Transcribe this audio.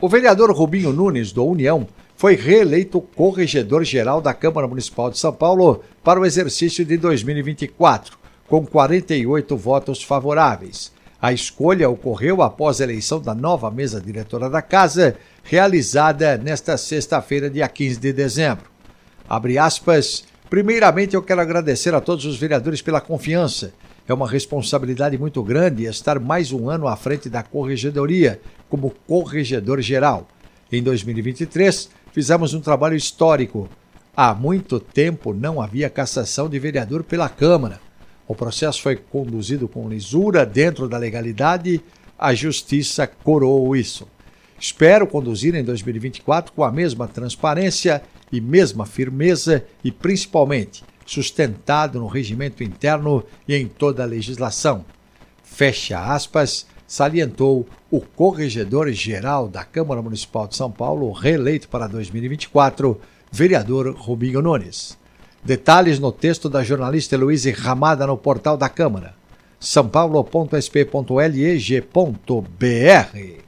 O vereador Rubinho Nunes, do União, foi reeleito corregedor-geral da Câmara Municipal de São Paulo para o exercício de 2024, com 48 votos favoráveis. A escolha ocorreu após a eleição da nova mesa diretora da casa, realizada nesta sexta-feira, dia 15 de dezembro. Abre aspas. Primeiramente, eu quero agradecer a todos os vereadores pela confiança. É uma responsabilidade muito grande estar mais um ano à frente da corregedoria, como corregedor geral. Em 2023, fizemos um trabalho histórico. Há muito tempo não havia cassação de vereador pela Câmara. O processo foi conduzido com lisura, dentro da legalidade. A Justiça coroou isso. Espero conduzir em 2024 com a mesma transparência e mesma firmeza e, principalmente, sustentado no regimento interno e em toda a legislação. Fecha aspas, salientou o corregedor-geral da Câmara Municipal de São Paulo, reeleito para 2024, vereador Rubinho Nunes. Detalhes no texto da jornalista Heloíse Ramada no portal da Câmara, sãopaulo.sp.leg.br.